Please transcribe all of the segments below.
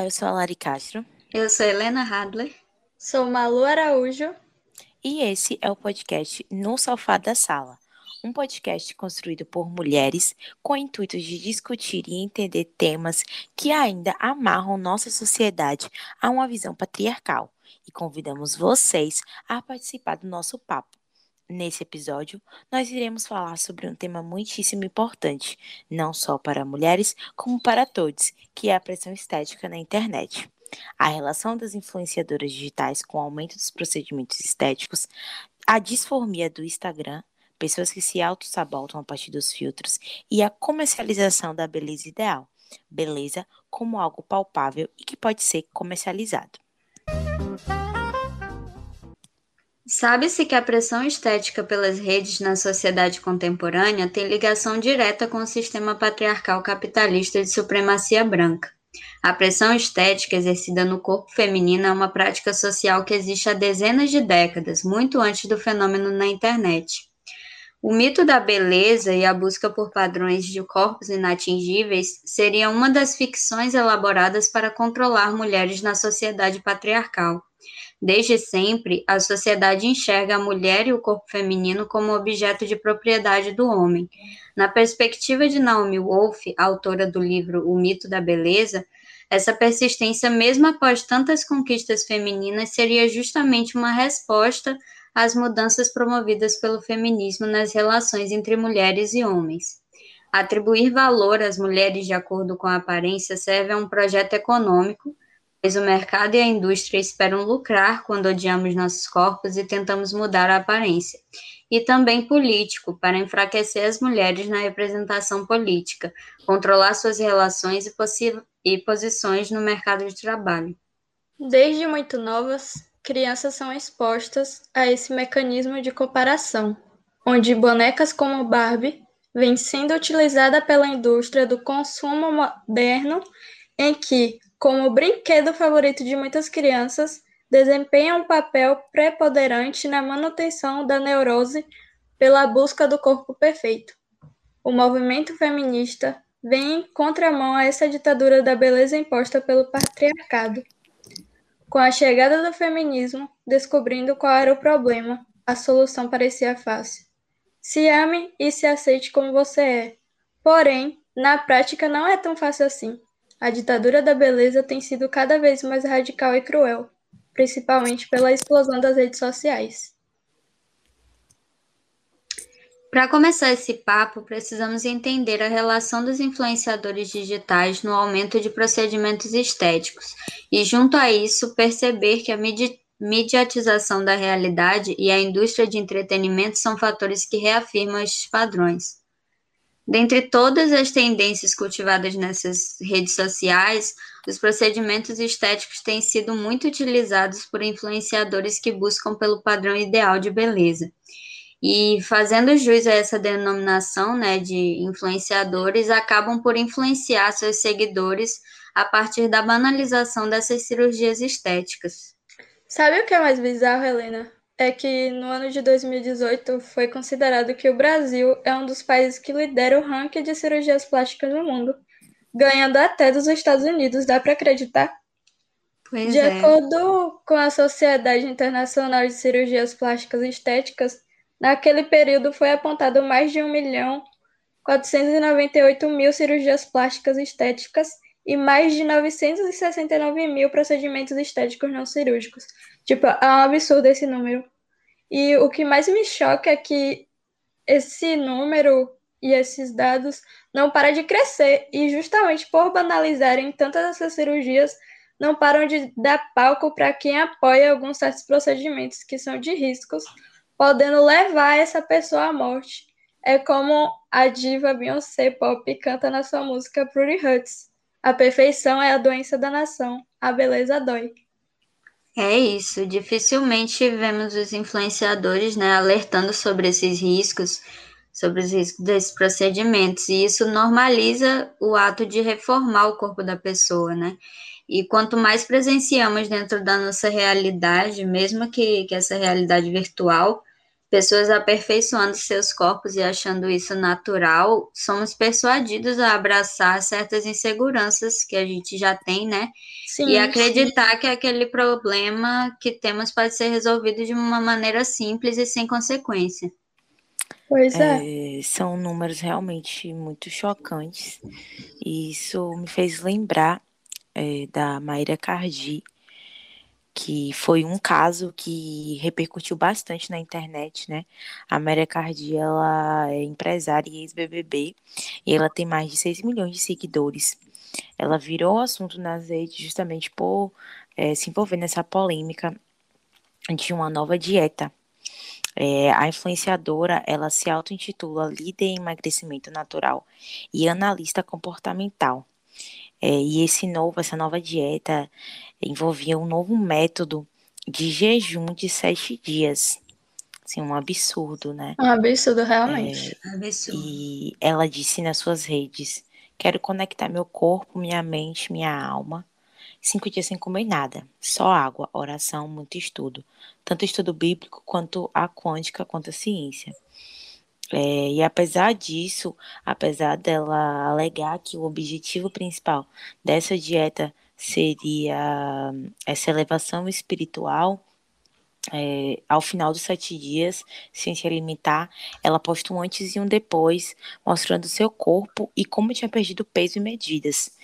Olá, eu sou a Lari Castro. Eu sou Helena Hadler. Sou Malu Araújo. E esse é o podcast No Sofá da Sala, um podcast construído por mulheres com o intuito de discutir e entender temas que ainda amarram nossa sociedade a uma visão patriarcal. E convidamos vocês a participar do nosso papo. Nesse episódio, nós iremos falar sobre um tema muitíssimo importante, não só para mulheres, como para todos, que é a pressão estética na internet. A relação das influenciadoras digitais com o aumento dos procedimentos estéticos, a disformia do Instagram, pessoas que se auto-sabotam a partir dos filtros e a comercialização da beleza ideal. Beleza como algo palpável e que pode ser comercializado. Sabe-se que a pressão estética pelas redes na sociedade contemporânea tem ligação direta com o sistema patriarcal capitalista de supremacia branca. A pressão estética exercida no corpo feminino é uma prática social que existe há dezenas de décadas, muito antes do fenômeno na internet. O mito da beleza e a busca por padrões de corpos inatingíveis seria uma das ficções elaboradas para controlar mulheres na sociedade patriarcal. Desde sempre, a sociedade enxerga a mulher e o corpo feminino como objeto de propriedade do homem. Na perspectiva de Naomi Wolf, autora do livro O Mito da Beleza, essa persistência, mesmo após tantas conquistas femininas, seria justamente uma resposta às mudanças promovidas pelo feminismo nas relações entre mulheres e homens. Atribuir valor às mulheres de acordo com a aparência serve a um projeto econômico pois o mercado e a indústria esperam lucrar quando odiamos nossos corpos e tentamos mudar a aparência, e também político, para enfraquecer as mulheres na representação política, controlar suas relações e, e posições no mercado de trabalho. Desde muito novas, crianças são expostas a esse mecanismo de comparação, onde bonecas como Barbie vêm sendo utilizada pela indústria do consumo moderno, em que como brinquedo favorito de muitas crianças, desempenha um papel preponderante na manutenção da neurose pela busca do corpo perfeito. O movimento feminista vem em contramão a essa ditadura da beleza imposta pelo patriarcado. Com a chegada do feminismo, descobrindo qual era o problema, a solução parecia fácil. Se ame e se aceite como você é. Porém, na prática não é tão fácil assim. A ditadura da beleza tem sido cada vez mais radical e cruel, principalmente pela explosão das redes sociais. Para começar esse papo, precisamos entender a relação dos influenciadores digitais no aumento de procedimentos estéticos e, junto a isso, perceber que a mediatização da realidade e a indústria de entretenimento são fatores que reafirmam estes padrões. Dentre todas as tendências cultivadas nessas redes sociais, os procedimentos estéticos têm sido muito utilizados por influenciadores que buscam pelo padrão ideal de beleza. E fazendo jus a essa denominação né, de influenciadores, acabam por influenciar seus seguidores a partir da banalização dessas cirurgias estéticas. Sabe o que é mais bizarro, Helena? É que no ano de 2018 foi considerado que o Brasil é um dos países que lidera o ranking de cirurgias plásticas no mundo, ganhando até dos Estados Unidos, dá para acreditar? Pois de é. acordo com a Sociedade Internacional de Cirurgias Plásticas e Estéticas, naquele período foi apontado mais de 1 milhão 498 mil cirurgias plásticas e estéticas e mais de 969 mil procedimentos estéticos não cirúrgicos. Tipo, é um absurdo esse número. E o que mais me choca é que esse número e esses dados não param de crescer. E justamente por banalizarem tantas essas cirurgias, não param de dar palco para quem apoia alguns certos procedimentos que são de riscos, podendo levar essa pessoa à morte. É como a diva Beyoncé Pop canta na sua música Pretty Hurts. A perfeição é a doença da nação, a beleza dói. É isso, dificilmente vemos os influenciadores né, alertando sobre esses riscos, sobre os riscos desses procedimentos, e isso normaliza o ato de reformar o corpo da pessoa, né? E quanto mais presenciamos dentro da nossa realidade, mesmo que, que essa realidade virtual, pessoas aperfeiçoando seus corpos e achando isso natural, somos persuadidos a abraçar certas inseguranças que a gente já tem, né? Sim, e acreditar sim. que aquele problema que temos pode ser resolvido de uma maneira simples e sem consequência. Pois é. é. São números realmente muito chocantes. E isso me fez lembrar é, da Maíra Cardi, que foi um caso que repercutiu bastante na internet, né? A Maria Cardi, ela é empresária e ex-BBB e ela tem mais de 6 milhões de seguidores. Ela virou assunto nas redes justamente por é, se envolver nessa polêmica de uma nova dieta. É, a influenciadora, ela se auto-intitula líder em emagrecimento natural e analista comportamental. É, e esse novo, essa nova dieta envolvia um novo método de jejum de sete dias. Assim, um absurdo, né? Um absurdo, realmente. É, absurdo. E ela disse nas suas redes: Quero conectar meu corpo, minha mente, minha alma. Cinco dias sem comer nada, só água, oração, muito estudo. Tanto estudo bíblico quanto a quântica, quanto a ciência. É, e apesar disso, apesar dela alegar que o objetivo principal dessa dieta seria essa elevação espiritual, é, ao final dos sete dias, sem se alimentar, ela posta um antes e um depois, mostrando seu corpo e como tinha perdido peso e medidas.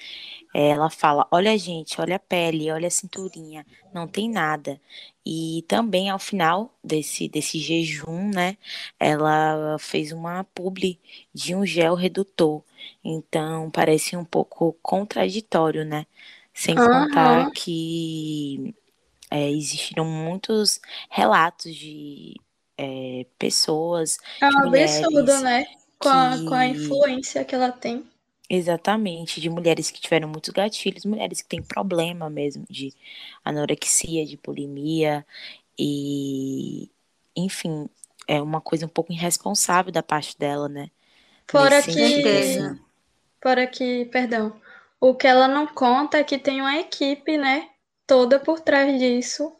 Ela fala: olha, gente, olha a pele, olha a cinturinha, não tem nada. E também ao final desse, desse jejum, né, ela fez uma publi de um gel redutor. Então parece um pouco contraditório, né? Sem uhum. contar que é, existiram muitos relatos de é, pessoas. É um absurdo, né? Com, a, com a influência que ela tem. Exatamente, de mulheres que tiveram muitos gatilhos, mulheres que têm problema mesmo de anorexia, de bulimia e, enfim, é uma coisa um pouco irresponsável da parte dela, né? Fora que, assim. fora que, perdão, o que ela não conta é que tem uma equipe, né, toda por trás disso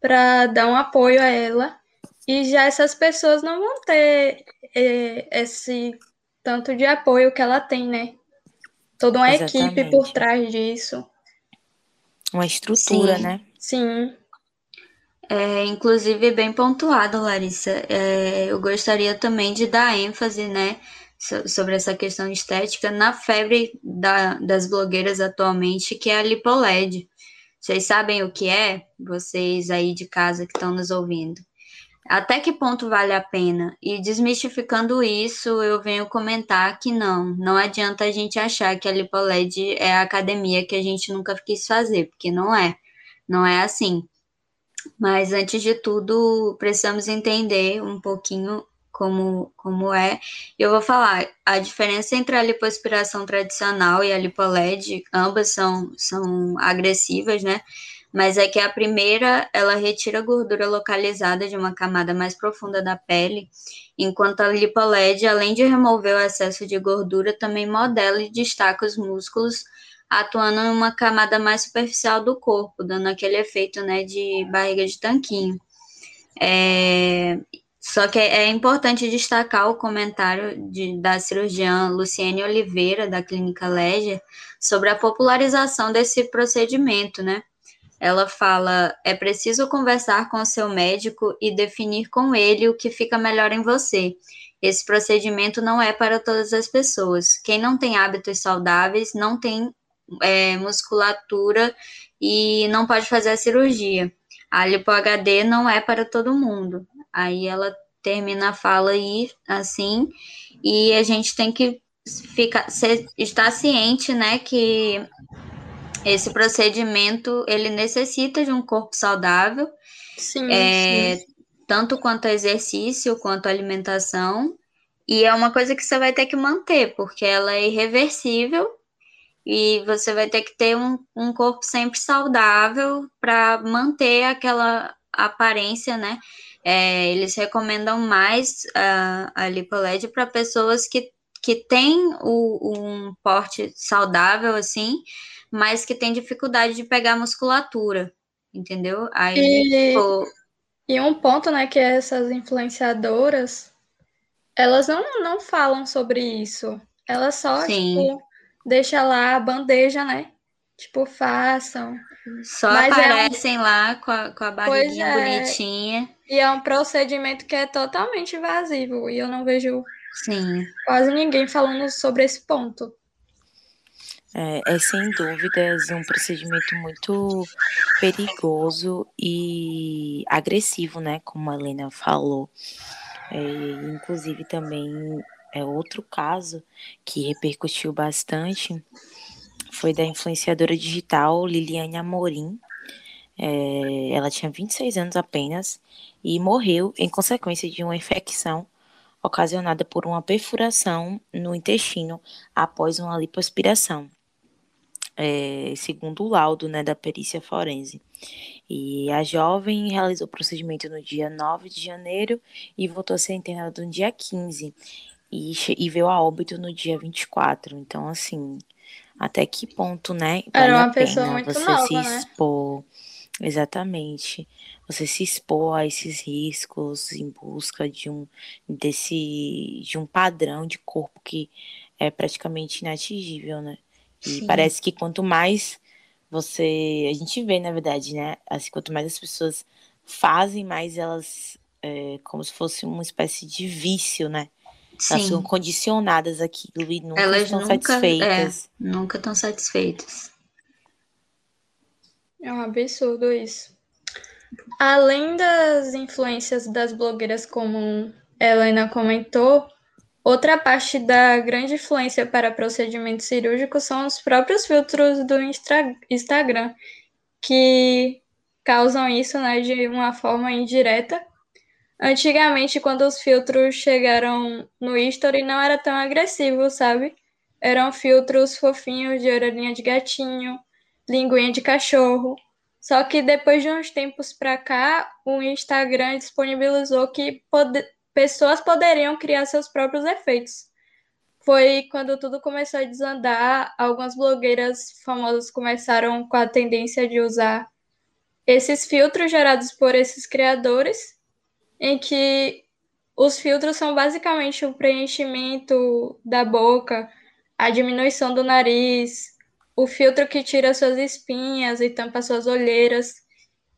para dar um apoio a ela e já essas pessoas não vão ter é, esse tanto de apoio que ela tem, né? Toda uma Exatamente. equipe por trás disso. Uma estrutura, Sim. né? Sim. É, inclusive, bem pontuado, Larissa. É, eu gostaria também de dar ênfase, né, sobre essa questão estética na febre da, das blogueiras atualmente, que é a LipoLED. Vocês sabem o que é? Vocês aí de casa que estão nos ouvindo. Até que ponto vale a pena? E desmistificando isso, eu venho comentar que não, não adianta a gente achar que a LipoLed é a academia que a gente nunca quis fazer, porque não é. Não é assim. Mas antes de tudo, precisamos entender um pouquinho como, como é. Eu vou falar a diferença entre a lipoaspiração tradicional e a LipoLed, ambas são, são agressivas, né? Mas é que a primeira ela retira gordura localizada de uma camada mais profunda da pele, enquanto a lipoled, além de remover o excesso de gordura, também modela e destaca os músculos, atuando em uma camada mais superficial do corpo, dando aquele efeito né, de barriga de tanquinho. É, só que é importante destacar o comentário de, da cirurgiã Luciene Oliveira, da Clínica Leger, sobre a popularização desse procedimento, né? Ela fala: é preciso conversar com o seu médico e definir com ele o que fica melhor em você. Esse procedimento não é para todas as pessoas. Quem não tem hábitos saudáveis não tem é, musculatura e não pode fazer a cirurgia. A lipo-HD não é para todo mundo. Aí ela termina a fala aí assim, e a gente tem que ficar, ser, estar ciente, né, que esse procedimento ele necessita de um corpo saudável, sim, é, sim. tanto quanto exercício quanto alimentação, e é uma coisa que você vai ter que manter, porque ela é irreversível e você vai ter que ter um, um corpo sempre saudável para manter aquela aparência, né? É, eles recomendam mais uh, a lipoled para pessoas que, que têm o, um porte saudável, assim, mas que tem dificuldade de pegar musculatura, entendeu? Aí, e... tipo, E um ponto, né, que essas influenciadoras, elas não, não falam sobre isso. Elas só, Sim. tipo, deixam lá a bandeja, né? Tipo, façam. Só Mas aparecem é um... lá com a, com a barriguinha é. bonitinha. E é um procedimento que é totalmente invasivo. E eu não vejo Sim. quase ninguém falando sobre esse ponto. É, é, sem dúvidas um procedimento muito perigoso e agressivo, né? Como a Helena falou. É, inclusive também é outro caso que repercutiu bastante foi da influenciadora digital Liliane Amorim. É, ela tinha 26 anos apenas e morreu em consequência de uma infecção ocasionada por uma perfuração no intestino após uma lipoaspiração é, segundo o laudo né, da perícia forense. E a jovem realizou o procedimento no dia 9 de janeiro e voltou a ser internada no dia 15 e, e veio a óbito no dia 24. Então, assim, até que ponto, né? Vale Era uma pessoa muito você nova, se né? expor. Né? Exatamente. Você se expor a esses riscos em busca de um desse de um padrão de corpo que é praticamente inatingível, né? E Sim. parece que quanto mais você. A gente vê, na verdade, né? Assim, quanto mais as pessoas fazem, mais elas. É, como se fosse uma espécie de vício, né? Sim. Elas são condicionadas aquilo e nunca elas estão nunca, satisfeitas. É, nunca estão satisfeitas. É um absurdo isso. Além das influências das blogueiras, como a Helena comentou, Outra parte da grande influência para procedimentos cirúrgicos são os próprios filtros do Instagram, que causam isso né, de uma forma indireta. Antigamente, quando os filtros chegaram no history, não era tão agressivo, sabe? Eram filtros fofinhos de orelhinha de gatinho, linguinha de cachorro. Só que depois de uns tempos para cá, o Instagram disponibilizou que pode pessoas poderiam criar seus próprios efeitos. Foi quando tudo começou a desandar, algumas blogueiras famosas começaram com a tendência de usar esses filtros gerados por esses criadores, em que os filtros são basicamente o preenchimento da boca, a diminuição do nariz, o filtro que tira suas espinhas e tampa suas olheiras,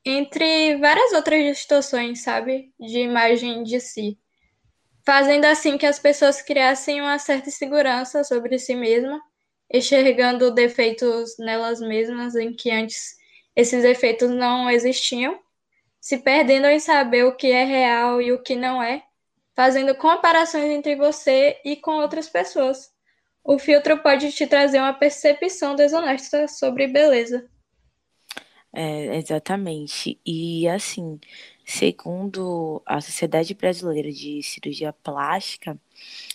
entre várias outras distorções, sabe, de imagem de si fazendo assim que as pessoas criassem uma certa segurança sobre si mesma, enxergando defeitos nelas mesmas em que antes esses efeitos não existiam, se perdendo em saber o que é real e o que não é, fazendo comparações entre você e com outras pessoas. O filtro pode te trazer uma percepção desonesta sobre beleza. É, exatamente. E assim, Segundo a Sociedade Brasileira de Cirurgia Plástica,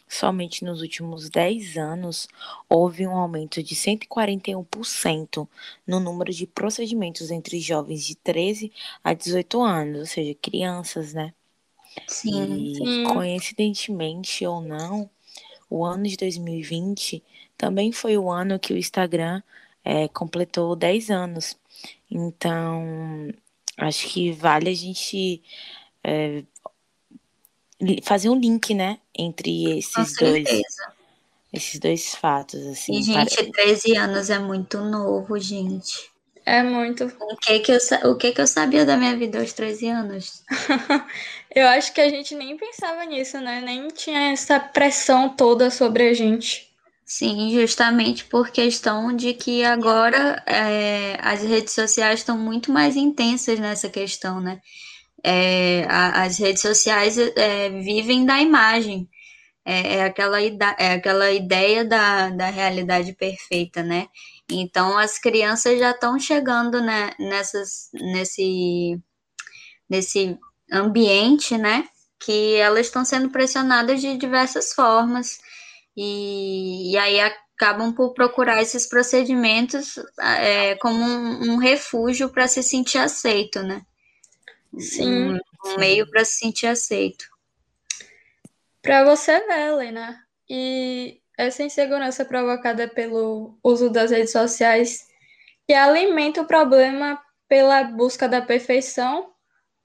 somente nos últimos 10 anos houve um aumento de 141% no número de procedimentos entre jovens de 13 a 18 anos, ou seja, crianças, né? Sim. E sim. coincidentemente ou não, o ano de 2020 também foi o ano que o Instagram é, completou 10 anos. Então, Acho que vale a gente é, fazer um link, né, entre esses dois, esses dois fatos, assim. E, gente, para... 13 anos é muito novo, gente. É muito. O que que eu, o que que eu sabia da minha vida aos 13 anos? eu acho que a gente nem pensava nisso, né? Nem tinha essa pressão toda sobre a gente. Sim, justamente por questão de que agora é, as redes sociais estão muito mais intensas nessa questão, né? É, a, as redes sociais é, vivem da imagem, é, é aquela, é aquela ideia da, da realidade perfeita, né? Então as crianças já estão chegando né, nessas, nesse, nesse ambiente, né? Que elas estão sendo pressionadas de diversas formas e, e aí acabam por procurar esses procedimentos é, como um, um refúgio para se sentir aceito, né? Sim. Um, um meio para se sentir aceito. Para você ver, Helena, e essa insegurança provocada pelo uso das redes sociais que alimenta o problema pela busca da perfeição,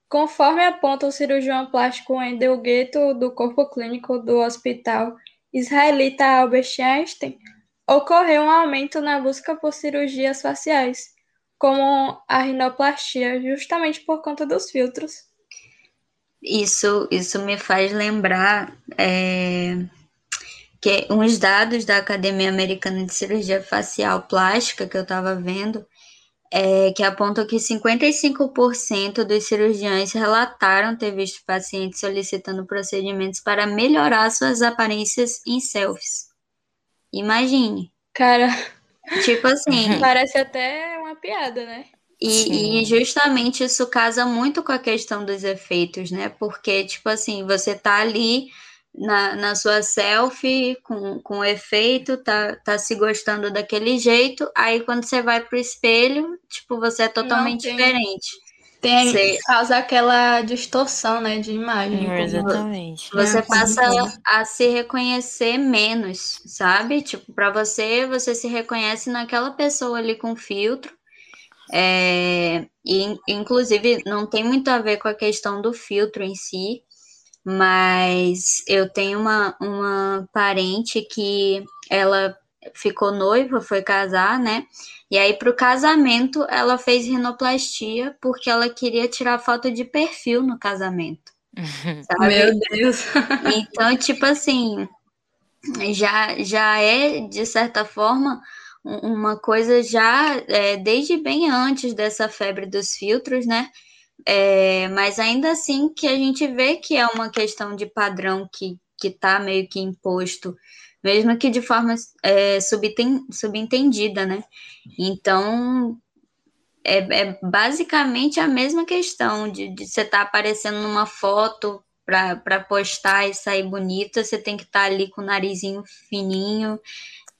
Conforme aponta o cirurgião plástico Wendel Gueto, do Corpo Clínico do Hospital Israelita Albert Einstein, ocorreu um aumento na busca por cirurgias faciais, como a rinoplastia, justamente por conta dos filtros. Isso, isso me faz lembrar é, que uns dados da Academia Americana de Cirurgia Facial Plástica que eu estava vendo é, que apontam que 55% dos cirurgiões relataram ter visto pacientes solicitando procedimentos para melhorar suas aparências em selfies. Imagine. Cara, tipo assim. Parece até uma piada, né? E, e, justamente isso casa muito com a questão dos efeitos, né? Porque, tipo assim, você tá ali na, na sua selfie com, com efeito, tá, tá se gostando daquele jeito, aí quando você vai pro espelho, tipo, você é totalmente tem, diferente. Tem, você, causa aquela distorção, né, de imagem. exatamente. Você é, passa a, a se reconhecer menos, sabe? Tipo, para você, você se reconhece naquela pessoa ali com filtro, é, e, inclusive, não tem muito a ver com a questão do filtro em si, mas eu tenho uma, uma parente que ela ficou noiva, foi casar, né? E aí, para o casamento, ela fez rinoplastia porque ela queria tirar foto de perfil no casamento. Sabe? Meu Deus! Então, tipo assim, já, já é, de certa forma, uma coisa já é, desde bem antes dessa febre dos filtros, né? É, mas ainda assim que a gente vê que é uma questão de padrão que está meio que imposto, mesmo que de forma é, subentendida, né? Então é, é, basicamente a mesma questão de, de você estar tá aparecendo numa foto para postar e sair bonita, você tem que estar tá ali com o narizinho fininho,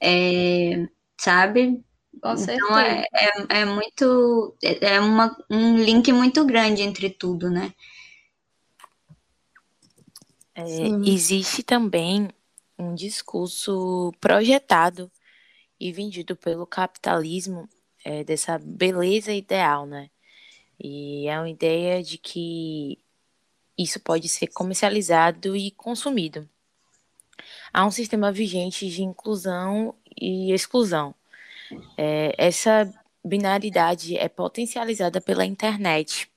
é, sabe? Com então é, é, é, muito. É, é uma, um link muito grande entre tudo, né? É, existe também um discurso projetado e vendido pelo capitalismo é, dessa beleza ideal, né? E é uma ideia de que isso pode ser comercializado e consumido. Há um sistema vigente de inclusão e exclusão é, essa binaridade é potencializada pela internet,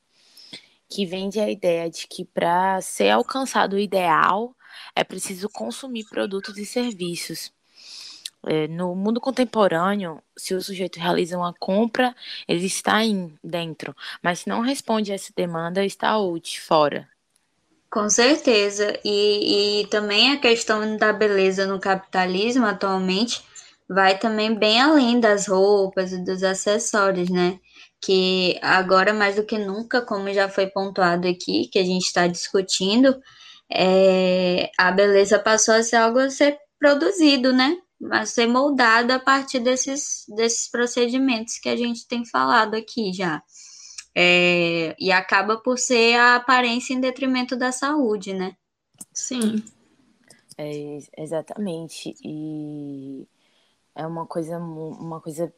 que vende a ideia de que para ser alcançado o ideal é preciso consumir produtos e serviços. É, no mundo contemporâneo, se o sujeito realiza uma compra, ele está in, dentro, mas se não responde a essa demanda, está out, fora. Com certeza. E, e também a questão da beleza no capitalismo atualmente vai também bem além das roupas e dos acessórios, né? Que agora, mais do que nunca, como já foi pontuado aqui, que a gente está discutindo, é, a beleza passou a ser algo a ser produzido, né? A ser moldado a partir desses, desses procedimentos que a gente tem falado aqui já. É, e acaba por ser a aparência em detrimento da saúde, né? Sim. É, exatamente. E é uma coisa, uma coisa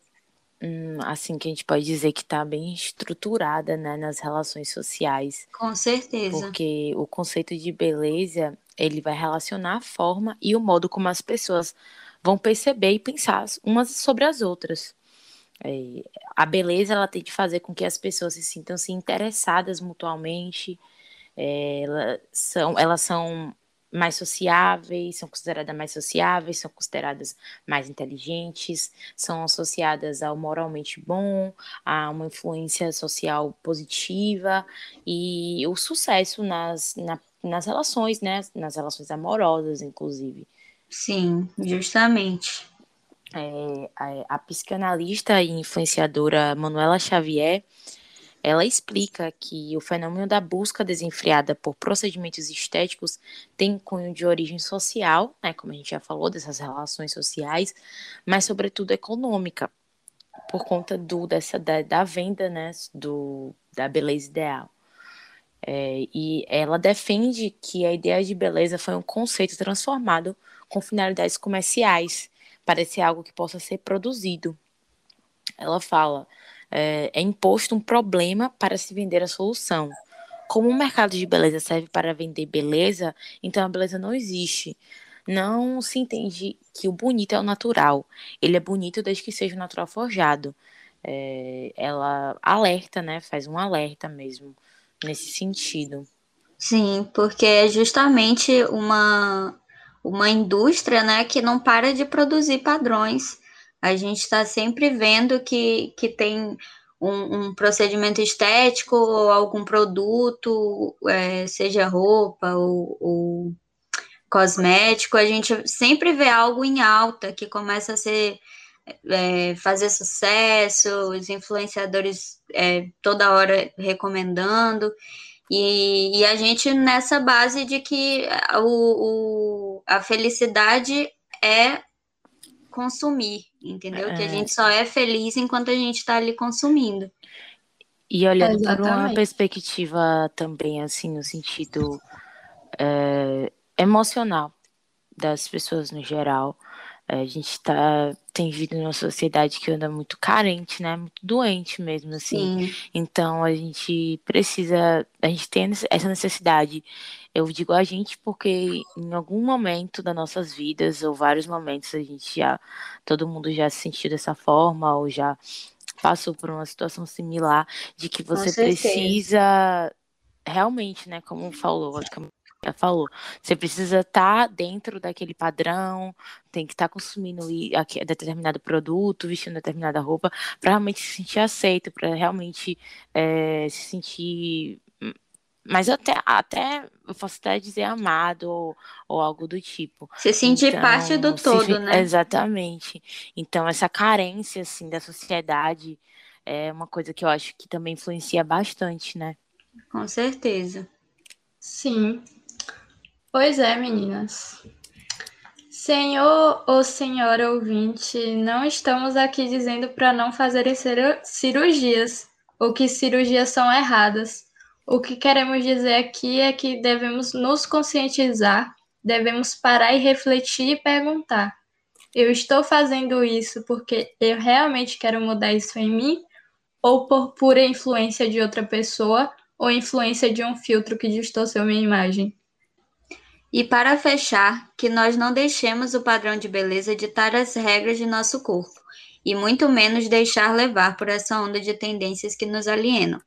hum, assim que a gente pode dizer que está bem estruturada né, nas relações sociais. Com certeza. Porque o conceito de beleza ele vai relacionar a forma e o modo como as pessoas vão perceber e pensar umas sobre as outras. É, a beleza ela tem de fazer com que as pessoas se sintam se interessadas mutuamente. É, elas são, elas são mais sociáveis, são consideradas mais sociáveis, são consideradas mais inteligentes, são associadas ao moralmente bom, a uma influência social positiva e o sucesso nas, na, nas relações, né? Nas relações amorosas, inclusive. Sim, justamente. É, a, a psicanalista e influenciadora Manuela Xavier ela explica que o fenômeno da busca desenfreada por procedimentos estéticos tem cunho de origem social, né, como a gente já falou, dessas relações sociais, mas sobretudo econômica, por conta do, dessa, da, da venda né, do, da beleza ideal. É, e ela defende que a ideia de beleza foi um conceito transformado com finalidades comerciais, para ser algo que possa ser produzido. Ela fala: é, é imposto um problema para se vender a solução, como o mercado de beleza serve para vender beleza, então a beleza não existe. Não se entende que o bonito é o natural. Ele é bonito desde que seja o natural forjado. É, ela alerta, né? Faz um alerta mesmo nesse sentido. Sim, porque é justamente uma, uma indústria né, que não para de produzir padrões. A gente está sempre vendo que, que tem um, um, procedimento estético ou algum produto, é, seja roupa ou, ou, cosmético, a gente sempre vê algo em alta que começa a ser é, fazer sucesso, os influenciadores é, toda hora recomendando. E, e, a gente nessa base de que o, o, a felicidade é consumir, entendeu? É. Que a é. gente só é feliz enquanto a gente está ali consumindo. E olhando por uma perspectiva também, assim, no sentido é, emocional das pessoas no geral, a gente tá, tem vivido numa sociedade que anda muito carente, né? Muito doente mesmo, assim. Sim. Então a gente precisa, a gente tem essa necessidade. Eu digo a gente porque em algum momento das nossas vidas, ou vários momentos, a gente já, todo mundo já se sentiu dessa forma, ou já passou por uma situação similar, de que você precisa realmente, né, como falou, acho que já falou. Você precisa estar tá dentro daquele padrão, tem que estar tá consumindo determinado produto, vestindo determinada roupa, para realmente se sentir aceito, para realmente é, se sentir. Mas até, até, eu posso até dizer amado ou, ou algo do tipo. Se sentir então, parte do todo, se, né? Exatamente. Então, essa carência, assim, da sociedade é uma coisa que eu acho que também influencia bastante, né? Com certeza. Sim. Pois é, meninas. Senhor ou senhora ouvinte, não estamos aqui dizendo para não fazerem cirurgias ou que cirurgias são erradas. O que queremos dizer aqui é que devemos nos conscientizar, devemos parar e refletir e perguntar: eu estou fazendo isso porque eu realmente quero mudar isso em mim? Ou por pura influência de outra pessoa ou influência de um filtro que distorceu minha imagem? E para fechar, que nós não deixemos o padrão de beleza ditar as regras de nosso corpo, e muito menos deixar levar por essa onda de tendências que nos alienam.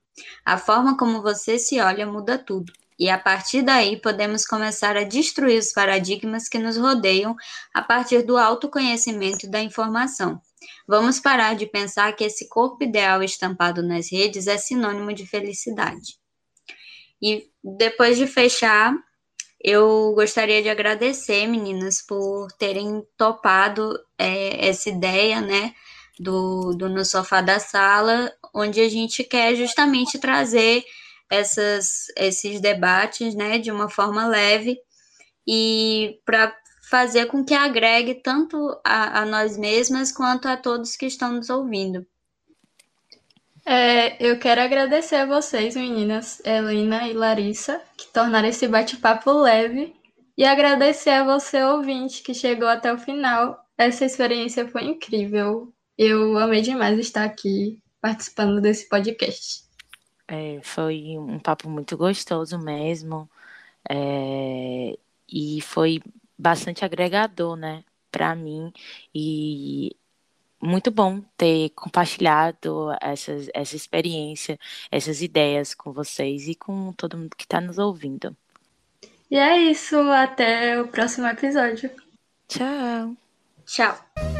A forma como você se olha muda tudo, e a partir daí podemos começar a destruir os paradigmas que nos rodeiam a partir do autoconhecimento e da informação. Vamos parar de pensar que esse corpo ideal estampado nas redes é sinônimo de felicidade. E depois de fechar, eu gostaria de agradecer, meninas, por terem topado é, essa ideia, né, do, do No Sofá da Sala, onde a gente quer justamente trazer essas, esses debates, né, de uma forma leve e para fazer com que agregue tanto a, a nós mesmas quanto a todos que estão nos ouvindo. É, eu quero agradecer a vocês, meninas, Helena e Larissa, que tornaram esse bate-papo leve, e agradecer a você, ouvinte, que chegou até o final. Essa experiência foi incrível. Eu amei demais estar aqui participando desse podcast. É, foi um papo muito gostoso mesmo. É, e foi bastante agregador, né, para mim. E muito bom ter compartilhado essas, essa experiência, essas ideias com vocês e com todo mundo que está nos ouvindo. E é isso, até o próximo episódio. Tchau. Tchau.